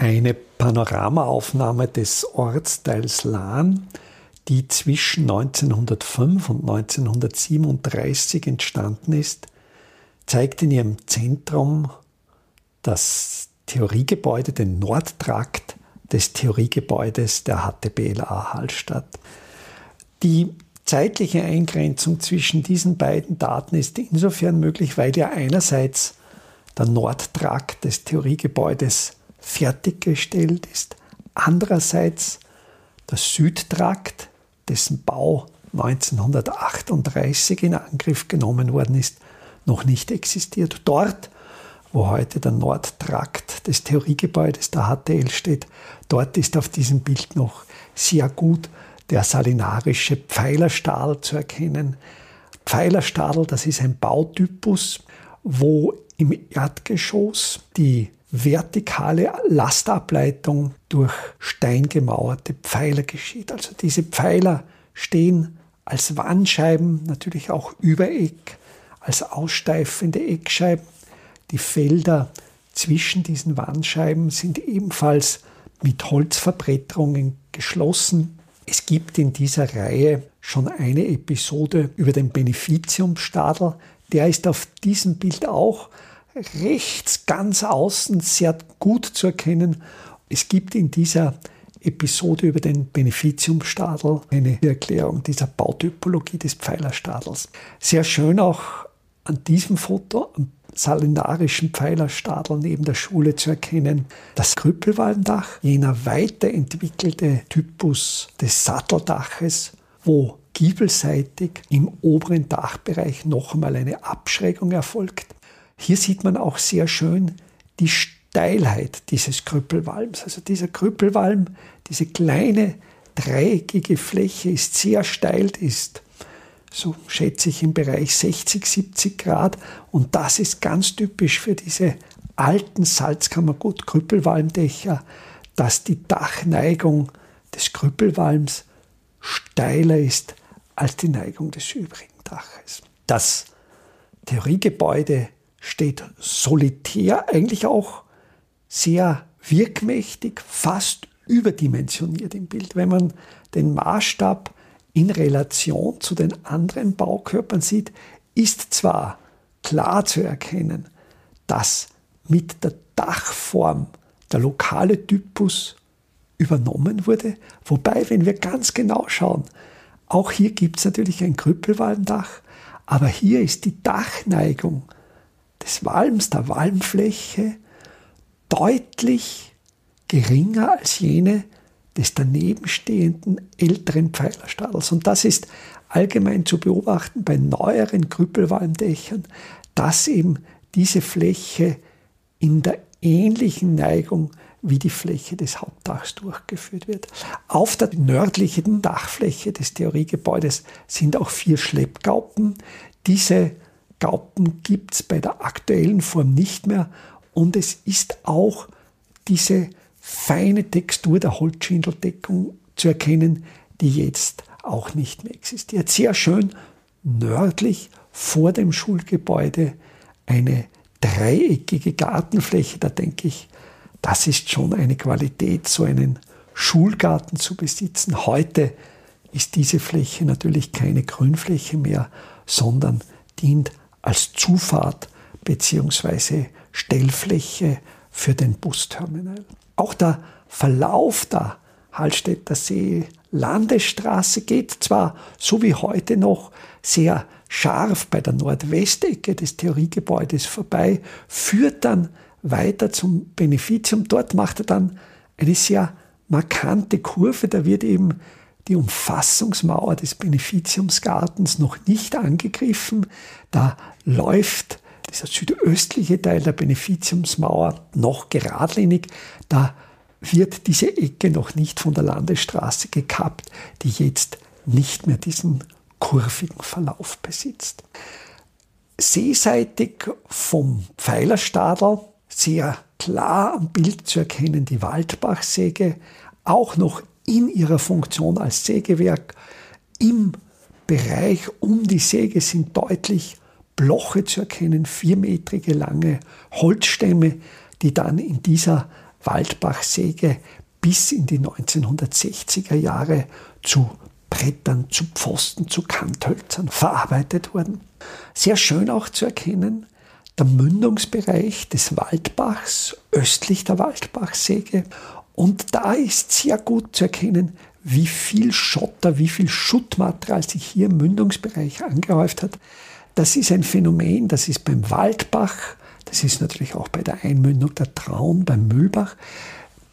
Eine Panoramaaufnahme des Ortsteils Lahn, die zwischen 1905 und 1937 entstanden ist, zeigt in ihrem Zentrum das Theoriegebäude, den Nordtrakt des Theoriegebäudes der HTBLA Hallstatt. Die zeitliche Eingrenzung zwischen diesen beiden Daten ist insofern möglich, weil ja einerseits der Nordtrakt des Theoriegebäudes fertiggestellt ist, andererseits der Südtrakt, dessen Bau 1938 in Angriff genommen worden ist, noch nicht existiert. Dort, wo heute der Nordtrakt des Theoriegebäudes der HTL steht, dort ist auf diesem Bild noch sehr gut der salinarische Pfeilerstadel zu erkennen. Pfeilerstadel, das ist ein Bautypus, wo im Erdgeschoss die vertikale Lastableitung durch steingemauerte Pfeiler geschieht. Also diese Pfeiler stehen als Wandscheiben, natürlich auch Übereck, als aussteifende Eckscheiben. Die Felder zwischen diesen Wandscheiben sind ebenfalls mit Holzverbretterungen geschlossen. Es gibt in dieser Reihe schon eine Episode über den Beneficiumstadel. Der ist auf diesem Bild auch rechts ganz außen sehr gut zu erkennen. Es gibt in dieser Episode über den Beneficiumstadel eine Erklärung dieser Bautypologie des Pfeilerstadels. Sehr schön auch an diesem Foto, am salinarischen Pfeilerstadel neben der Schule zu erkennen. Das Krüppelwalmdach, jener weiterentwickelte Typus des Satteldaches, wo giebelseitig im oberen Dachbereich noch einmal eine Abschrägung erfolgt. Hier sieht man auch sehr schön die Steilheit dieses Krüppelwalms. Also dieser Krüppelwalm, diese kleine dreieckige Fläche ist sehr steil, ist so schätze ich im Bereich 60, 70 Grad. Und das ist ganz typisch für diese alten Salzkammergut-Krüppelwalmdächer, dass die Dachneigung des Krüppelwalms steiler ist als die Neigung des übrigen Daches. Das Theoriegebäude steht solitär, eigentlich auch sehr wirkmächtig, fast überdimensioniert im Bild. Wenn man den Maßstab in Relation zu den anderen Baukörpern sieht, ist zwar klar zu erkennen, dass mit der Dachform der lokale Typus übernommen wurde, wobei, wenn wir ganz genau schauen, auch hier gibt es natürlich ein Krüppelwalmdach, aber hier ist die Dachneigung des Walms, der Walmfläche, deutlich geringer als jene des danebenstehenden älteren Pfeilerstadels. Und das ist allgemein zu beobachten bei neueren Krüppelwalmdächern, dass eben diese Fläche in der ähnlichen Neigung wie die Fläche des Hauptdachs durchgeführt wird. Auf der nördlichen Dachfläche des Theoriegebäudes sind auch vier Schleppgaupen. Diese Gaupen gibt es bei der aktuellen Form nicht mehr und es ist auch diese feine Textur der Holzschindeldeckung zu erkennen, die jetzt auch nicht mehr existiert. Sehr schön nördlich vor dem Schulgebäude eine dreieckige Gartenfläche. Da denke ich, das ist schon eine Qualität, so einen Schulgarten zu besitzen. Heute ist diese Fläche natürlich keine Grünfläche mehr, sondern dient als Zufahrt bzw. Stellfläche für den Busterminal. Auch der Verlauf der Hallstätter See Landesstraße geht zwar so wie heute noch sehr scharf bei der Nordwestecke des Theoriegebäudes vorbei, führt dann weiter zum Beneficium. Dort macht er dann eine sehr markante Kurve. Da wird eben die Umfassungsmauer des Beneficiumsgartens noch nicht angegriffen. Da läuft dieser südöstliche Teil der Beneficiumsmauer noch geradlinig. Da wird diese Ecke noch nicht von der Landesstraße gekappt, die jetzt nicht mehr diesen kurvigen Verlauf besitzt. Seeseitig vom Pfeilerstadel sehr klar am Bild zu erkennen die Waldbachsäge, auch noch in ihrer Funktion als Sägewerk. Im Bereich um die Säge sind deutlich Bloche zu erkennen, viermetrige lange Holzstämme, die dann in dieser Waldbachsäge bis in die 1960er Jahre zu Brettern, zu Pfosten, zu Kanthölzern verarbeitet wurden. Sehr schön auch zu erkennen, der Mündungsbereich des Waldbachs östlich der Waldbachsäge. Und da ist sehr gut zu erkennen, wie viel Schotter, wie viel Schuttmaterial sich hier im Mündungsbereich angehäuft hat. Das ist ein Phänomen, das ist beim Waldbach, das ist natürlich auch bei der Einmündung der Traun, beim Mühlbach.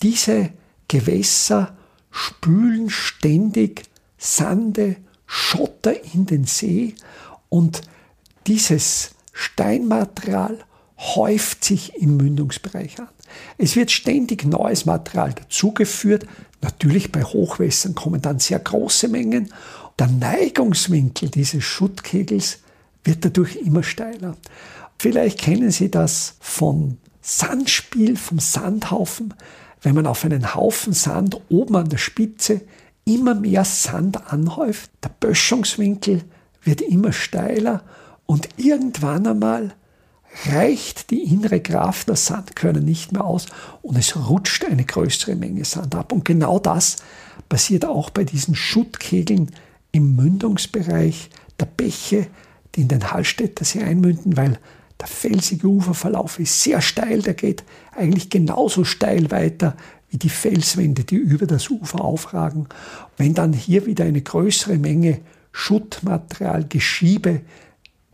Diese Gewässer spülen ständig Sande, Schotter in den See und dieses Steinmaterial häuft sich im Mündungsbereich an. Es wird ständig neues Material dazugeführt. Natürlich bei Hochwässern kommen dann sehr große Mengen. Der Neigungswinkel dieses Schuttkegels wird dadurch immer steiler. Vielleicht kennen Sie das vom Sandspiel, vom Sandhaufen, wenn man auf einen Haufen Sand oben an der Spitze immer mehr Sand anhäuft. Der Böschungswinkel wird immer steiler und irgendwann einmal reicht die innere Kraft der Sandkörner nicht mehr aus und es rutscht eine größere Menge Sand ab. Und genau das passiert auch bei diesen Schuttkegeln im Mündungsbereich der Bäche, die in den Hallstätter See einmünden, weil der felsige Uferverlauf ist sehr steil, der geht eigentlich genauso steil weiter wie die Felswände, die über das Ufer aufragen. Wenn dann hier wieder eine größere Menge Schuttmaterial, Geschiebe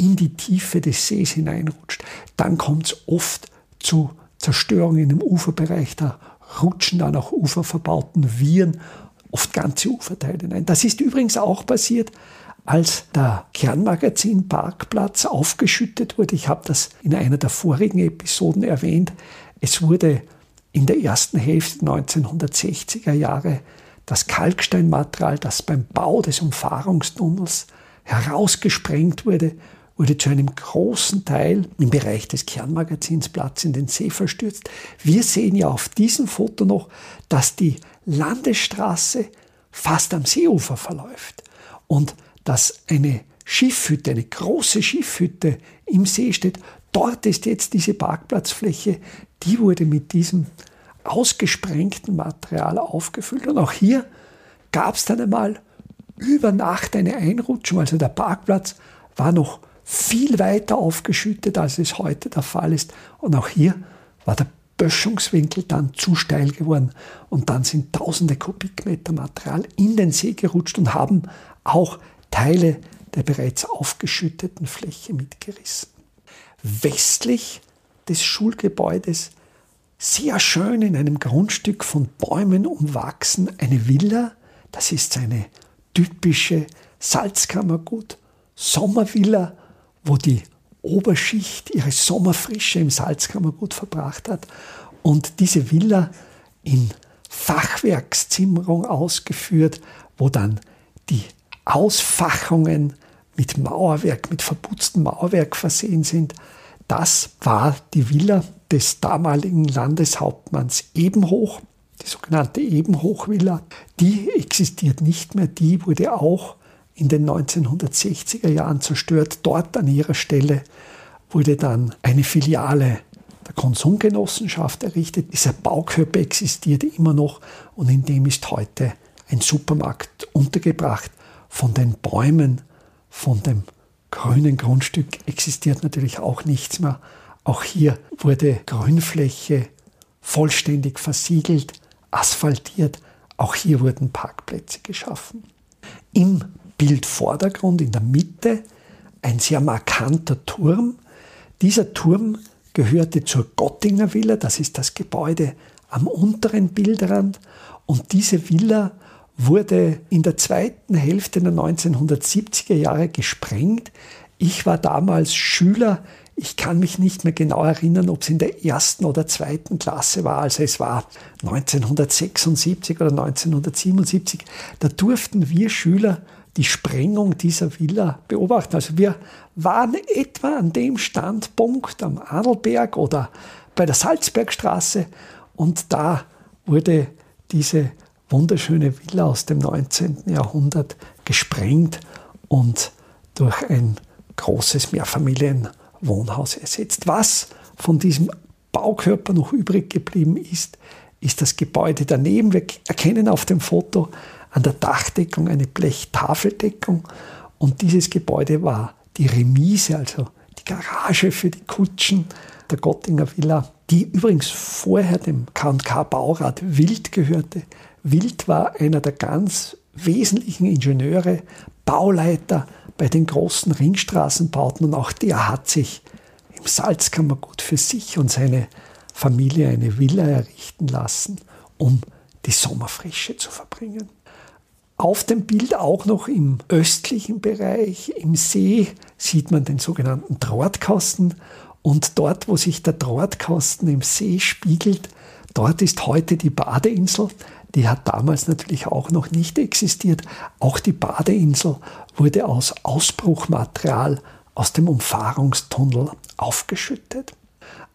in die Tiefe des Sees hineinrutscht, dann kommt es oft zu Zerstörungen im Uferbereich. Da rutschen dann auch uferverbauten Viren oft ganze Uferteile hinein. Das ist übrigens auch passiert als der Kernmagazin Parkplatz aufgeschüttet wurde. Ich habe das in einer der vorigen Episoden erwähnt. Es wurde in der ersten Hälfte 1960er Jahre das Kalksteinmaterial, das beim Bau des Umfahrungstunnels herausgesprengt wurde, wurde zu einem großen Teil im Bereich des Kernmagazins Platz in den See verstürzt. Wir sehen ja auf diesem Foto noch, dass die Landesstraße fast am Seeufer verläuft. Und dass eine Schiffhütte, eine große Schiffhütte im See steht. Dort ist jetzt diese Parkplatzfläche, die wurde mit diesem ausgesprengten Material aufgefüllt. Und auch hier gab es dann einmal über Nacht eine Einrutschung. Also der Parkplatz war noch viel weiter aufgeschüttet, als es heute der Fall ist. Und auch hier war der Böschungswinkel dann zu steil geworden. Und dann sind tausende Kubikmeter Material in den See gerutscht und haben auch Teile der bereits aufgeschütteten Fläche mitgerissen. Westlich des Schulgebäudes sehr schön in einem Grundstück von Bäumen umwachsen, eine Villa. Das ist seine typische Salzkammergut, Sommervilla, wo die Oberschicht ihre Sommerfrische im Salzkammergut verbracht hat. Und diese Villa in Fachwerkszimmerung ausgeführt, wo dann die Ausfachungen mit Mauerwerk, mit verputztem Mauerwerk versehen sind. Das war die Villa des damaligen Landeshauptmanns Ebenhoch, die sogenannte Ebenhochvilla. Die existiert nicht mehr, die wurde auch in den 1960er Jahren zerstört. Dort an ihrer Stelle wurde dann eine Filiale der Konsumgenossenschaft errichtet. Dieser Baukörper existiert immer noch und in dem ist heute ein Supermarkt untergebracht. Von den Bäumen, von dem grünen Grundstück existiert natürlich auch nichts mehr. Auch hier wurde Grünfläche vollständig versiegelt, asphaltiert. Auch hier wurden Parkplätze geschaffen. Im Bildvordergrund in der Mitte ein sehr markanter Turm. Dieser Turm gehörte zur Gottinger Villa, das ist das Gebäude am unteren Bildrand. Und diese Villa wurde in der zweiten Hälfte der 1970er Jahre gesprengt. Ich war damals Schüler. Ich kann mich nicht mehr genau erinnern, ob es in der ersten oder zweiten Klasse war. Also es war 1976 oder 1977. Da durften wir Schüler die Sprengung dieser Villa beobachten. Also wir waren etwa an dem Standpunkt am Adelberg oder bei der Salzbergstraße und da wurde diese wunderschöne Villa aus dem 19. Jahrhundert gesprengt und durch ein großes Mehrfamilienwohnhaus ersetzt. Was von diesem Baukörper noch übrig geblieben ist, ist das Gebäude daneben. Wir erkennen auf dem Foto an der Dachdeckung eine Blechtafeldeckung und dieses Gebäude war die Remise, also die Garage für die Kutschen der Gottinger Villa, die übrigens vorher dem K&K Baurat Wild gehörte. Wild war einer der ganz wesentlichen Ingenieure, Bauleiter bei den großen Ringstraßenbauten und auch der hat sich im Salzkammergut für sich und seine Familie eine Villa errichten lassen, um die Sommerfrische zu verbringen. Auf dem Bild auch noch im östlichen Bereich, im See, sieht man den sogenannten Drahtkasten. Und dort, wo sich der Drahtkasten im See spiegelt, dort ist heute die Badeinsel. Die hat damals natürlich auch noch nicht existiert. Auch die Badeinsel wurde aus Ausbruchmaterial aus dem Umfahrungstunnel aufgeschüttet.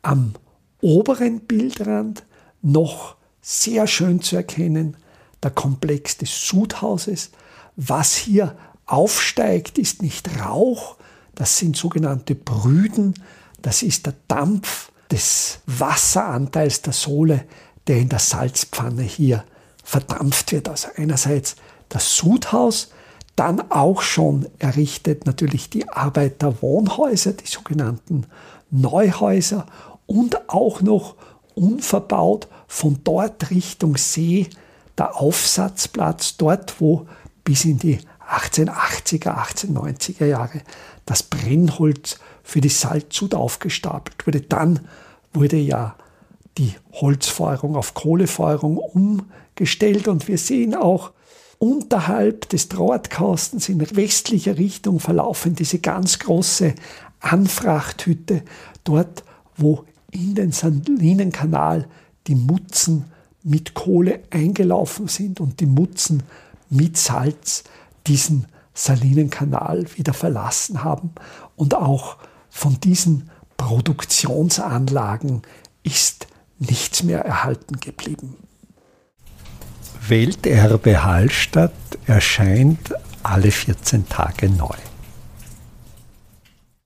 Am oberen Bildrand noch sehr schön zu erkennen der Komplex des Sudhauses. Was hier aufsteigt, ist nicht Rauch, das sind sogenannte Brüden, das ist der Dampf des Wasseranteils der Sohle, der in der Salzpfanne hier verdampft wird. Also einerseits das Sudhaus, dann auch schon errichtet natürlich die Arbeiterwohnhäuser, die sogenannten Neuhäuser und auch noch unverbaut von dort Richtung See der Aufsatzplatz dort, wo bis in die 1880er, 1890er Jahre das Brennholz für die Salzsud aufgestapelt wurde. Dann wurde ja die Holzfeuerung auf Kohlefeuerung umgestellt und wir sehen auch unterhalb des Drahtkastens in westlicher Richtung verlaufen diese ganz große Anfrachthütte, dort wo in den Salinenkanal die Mutzen mit Kohle eingelaufen sind und die Mutzen mit Salz diesen Salinenkanal wieder verlassen haben. Und auch von diesen Produktionsanlagen ist nichts mehr erhalten geblieben. Welterbe Hallstatt erscheint alle 14 Tage neu.